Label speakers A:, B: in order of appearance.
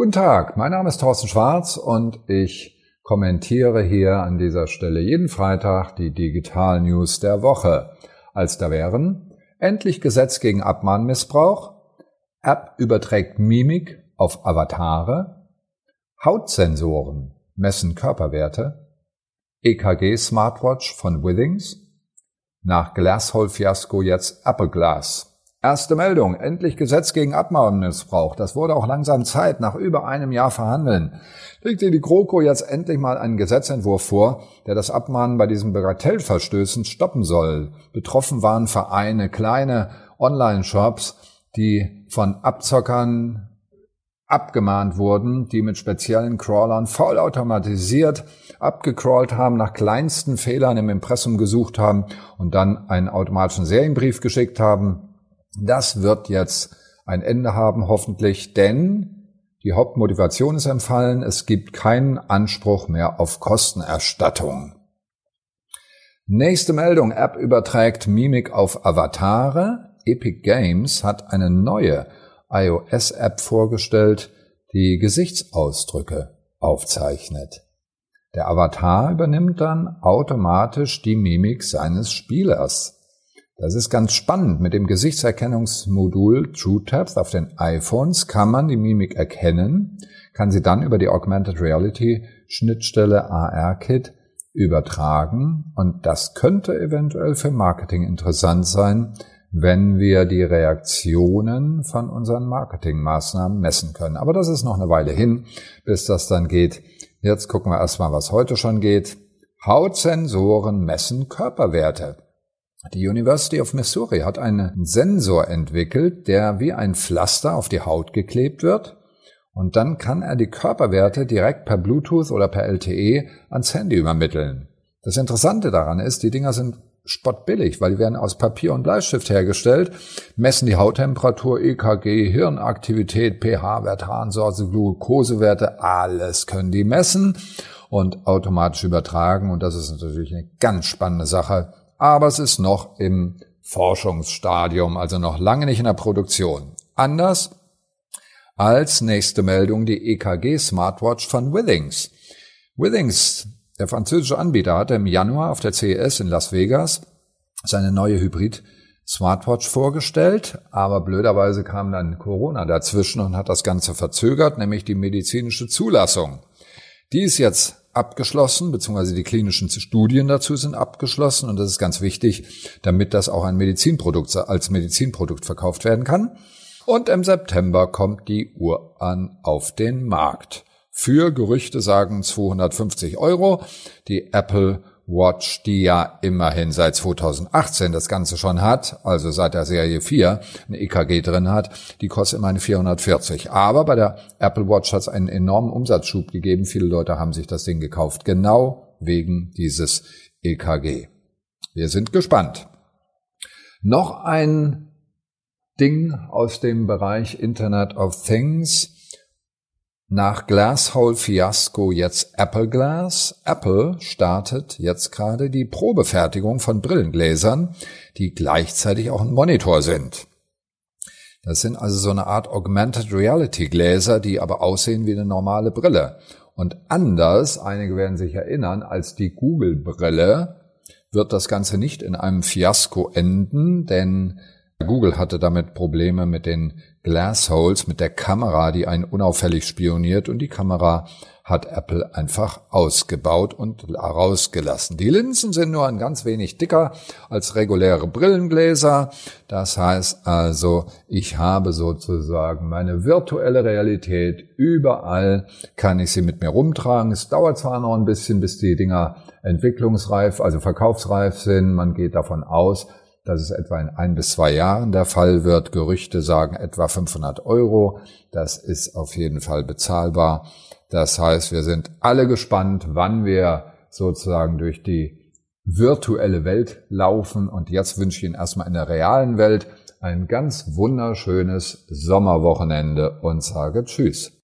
A: Guten Tag, mein Name ist Thorsten Schwarz und ich kommentiere hier an dieser Stelle jeden Freitag die Digital News der Woche. Als da wären endlich Gesetz gegen Abmahnmissbrauch, App überträgt Mimik auf Avatare, Hautsensoren messen Körperwerte, EKG Smartwatch von Withings, nach Glasshole-Fiasko jetzt Apple Glass. Erste Meldung. Endlich Gesetz gegen Abmahnmissbrauch. Das wurde auch langsam Zeit, nach über einem Jahr verhandeln. Legte die GroKo jetzt endlich mal einen Gesetzentwurf vor, der das Abmahnen bei diesen Bagatellverstößen stoppen soll. Betroffen waren Vereine, kleine Online-Shops, die von Abzockern abgemahnt wurden, die mit speziellen Crawlern vollautomatisiert abgecrawlt haben, nach kleinsten Fehlern im Impressum gesucht haben und dann einen automatischen Serienbrief geschickt haben das wird jetzt ein Ende haben, hoffentlich, denn die Hauptmotivation ist empfallen. Es gibt keinen Anspruch mehr auf Kostenerstattung. Nächste Meldung. App überträgt Mimik auf Avatare. Epic Games hat eine neue iOS-App vorgestellt, die Gesichtsausdrücke aufzeichnet. Der Avatar übernimmt dann automatisch die Mimik seines Spielers. Das ist ganz spannend. Mit dem Gesichtserkennungsmodul TrueTap auf den iPhones kann man die Mimik erkennen, kann sie dann über die Augmented Reality Schnittstelle AR-Kit übertragen und das könnte eventuell für Marketing interessant sein, wenn wir die Reaktionen von unseren Marketingmaßnahmen messen können. Aber das ist noch eine Weile hin, bis das dann geht. Jetzt gucken wir erstmal, was heute schon geht. Hautsensoren messen Körperwerte. Die University of Missouri hat einen Sensor entwickelt, der wie ein Pflaster auf die Haut geklebt wird und dann kann er die Körperwerte direkt per Bluetooth oder per LTE ans Handy übermitteln. Das Interessante daran ist, die Dinger sind spottbillig, weil die werden aus Papier und Bleistift hergestellt, messen die Hauttemperatur, EKG, Hirnaktivität, pH-Wert, Harnsäure, Glukosewerte, alles können die messen und automatisch übertragen und das ist natürlich eine ganz spannende Sache aber es ist noch im Forschungsstadium, also noch lange nicht in der Produktion. Anders als nächste Meldung die EKG Smartwatch von Withings. Withings, der französische Anbieter, hatte im Januar auf der CES in Las Vegas seine neue Hybrid Smartwatch vorgestellt, aber blöderweise kam dann Corona dazwischen und hat das Ganze verzögert, nämlich die medizinische Zulassung. Die ist jetzt abgeschlossen, beziehungsweise die klinischen Studien dazu sind abgeschlossen und das ist ganz wichtig, damit das auch ein Medizinprodukt als Medizinprodukt verkauft werden kann. Und im September kommt die Uhr an auf den Markt. Für Gerüchte sagen 250 Euro. Die Apple Watch, die ja immerhin seit 2018 das Ganze schon hat, also seit der Serie 4 ein EKG drin hat, die kostet immerhin 440. Aber bei der Apple Watch hat es einen enormen Umsatzschub gegeben. Viele Leute haben sich das Ding gekauft, genau wegen dieses EKG. Wir sind gespannt. Noch ein Ding aus dem Bereich Internet of Things. Nach Glasshole Fiasco jetzt Apple Glass. Apple startet jetzt gerade die Probefertigung von Brillengläsern, die gleichzeitig auch ein Monitor sind. Das sind also so eine Art Augmented Reality Gläser, die aber aussehen wie eine normale Brille. Und anders, einige werden sich erinnern, als die Google Brille wird das Ganze nicht in einem Fiasko enden, denn Google hatte damit Probleme mit den Glassholes, mit der Kamera, die einen unauffällig spioniert und die Kamera hat Apple einfach ausgebaut und rausgelassen. Die Linsen sind nur ein ganz wenig dicker als reguläre Brillengläser. Das heißt also, ich habe sozusagen meine virtuelle Realität überall, kann ich sie mit mir rumtragen. Es dauert zwar noch ein bisschen, bis die Dinger entwicklungsreif, also verkaufsreif sind. Man geht davon aus, dass es etwa in ein bis zwei Jahren der Fall wird. Gerüchte sagen etwa 500 Euro. Das ist auf jeden Fall bezahlbar. Das heißt, wir sind alle gespannt, wann wir sozusagen durch die virtuelle Welt laufen. Und jetzt wünsche ich Ihnen erstmal in der realen Welt ein ganz wunderschönes Sommerwochenende und sage Tschüss.